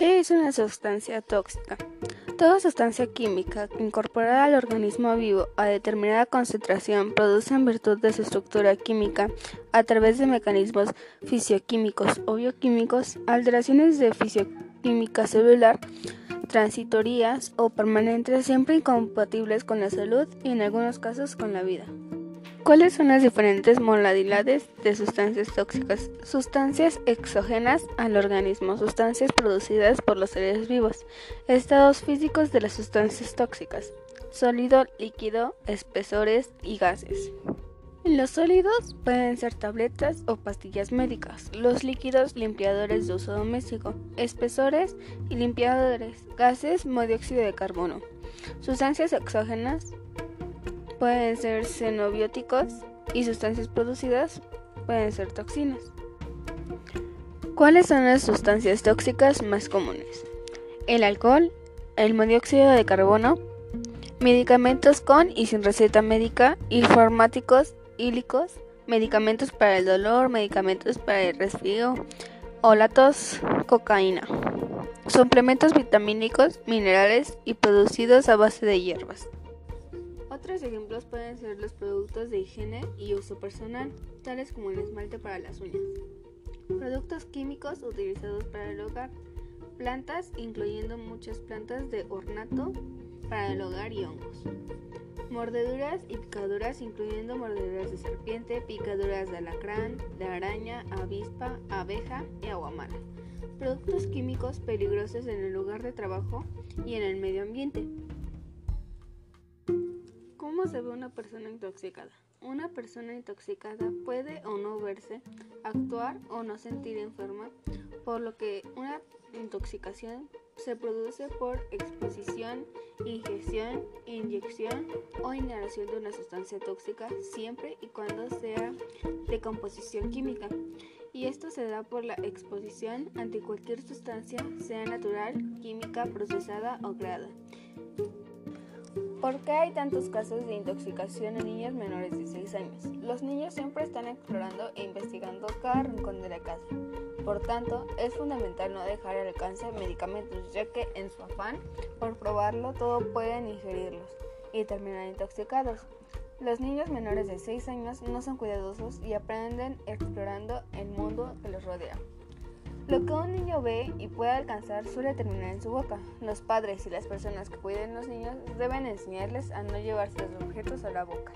¿Qué es una sustancia tóxica? Toda sustancia química incorporada al organismo vivo a determinada concentración produce en virtud de su estructura química, a través de mecanismos fisioquímicos o bioquímicos, alteraciones de fisioquímica celular, transitorias o permanentes, siempre incompatibles con la salud y en algunos casos con la vida. ¿Cuáles son las diferentes modalidades de sustancias tóxicas? Sustancias exógenas al organismo, sustancias producidas por los seres vivos, estados físicos de las sustancias tóxicas, sólido, líquido, espesores y gases. Los sólidos pueden ser tabletas o pastillas médicas, los líquidos limpiadores de uso doméstico, espesores y limpiadores, gases, dióxido de carbono. Sustancias exógenas pueden ser xenobióticos y sustancias producidas pueden ser toxinas. ¿Cuáles son las sustancias tóxicas más comunes? El alcohol, el monóxido de carbono, medicamentos con y sin receta médica, informáticos hílicos, medicamentos para el dolor, medicamentos para el resfrío o la tos, cocaína, suplementos vitamínicos, minerales y producidos a base de hierbas. Otros ejemplos pueden ser los productos de higiene y uso personal, tales como el esmalte para las uñas, productos químicos utilizados para el hogar, plantas, incluyendo muchas plantas de ornato para el hogar y hongos, mordeduras y picaduras, incluyendo mordeduras de serpiente, picaduras de alacrán, de araña, avispa, abeja y aguamala, productos químicos peligrosos en el lugar de trabajo y en el medio ambiente. ¿Cómo se ve una persona intoxicada? Una persona intoxicada puede o no verse, actuar o no sentir enferma, por lo que una intoxicación se produce por exposición, ingestión, inyección o inhalación de una sustancia tóxica siempre y cuando sea de composición química. Y esto se da por la exposición ante cualquier sustancia, sea natural, química, procesada o creada. ¿Por qué hay tantos casos de intoxicación en niños menores de 6 años? Los niños siempre están explorando e investigando cada rincón de la casa. Por tanto, es fundamental no dejar al alcance medicamentos, ya que en su afán por probarlo todo pueden ingerirlos y terminar intoxicados. Los niños menores de 6 años no son cuidadosos y aprenden explorando el mundo que los rodea. Lo que un niño ve y puede alcanzar suele terminar en su boca. Los padres y las personas que cuiden los niños deben enseñarles a no llevarse los objetos a la boca.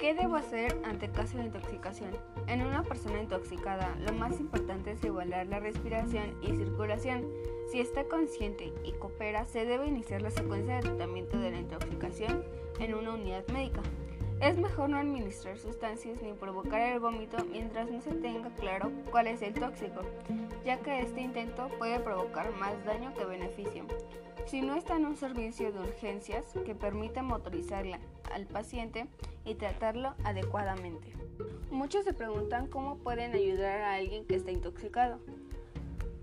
¿Qué debo hacer ante el caso de intoxicación? En una persona intoxicada, lo más importante es igualar la respiración y circulación. Si está consciente y coopera, se debe iniciar la secuencia de tratamiento de la intoxicación en una unidad médica. Es mejor no administrar sustancias ni provocar el vómito mientras no se tenga claro cuál es el tóxico, ya que este intento puede provocar más daño que beneficio. Si no está en un servicio de urgencias que permita motorizarla al paciente y tratarlo adecuadamente. Muchos se preguntan cómo pueden ayudar a alguien que está intoxicado.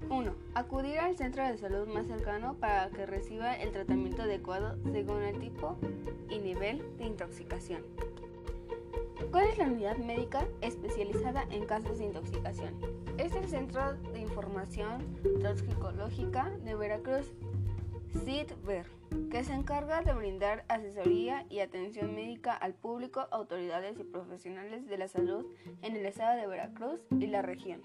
1. Acudir al centro de salud más cercano para que reciba el tratamiento adecuado según el tipo y nivel de intoxicación. ¿Cuál es la unidad médica especializada en casos de intoxicación? Es el Centro de Información Toxicológica de Veracruz, CITVER, que se encarga de brindar asesoría y atención médica al público, autoridades y profesionales de la salud en el estado de Veracruz y la región.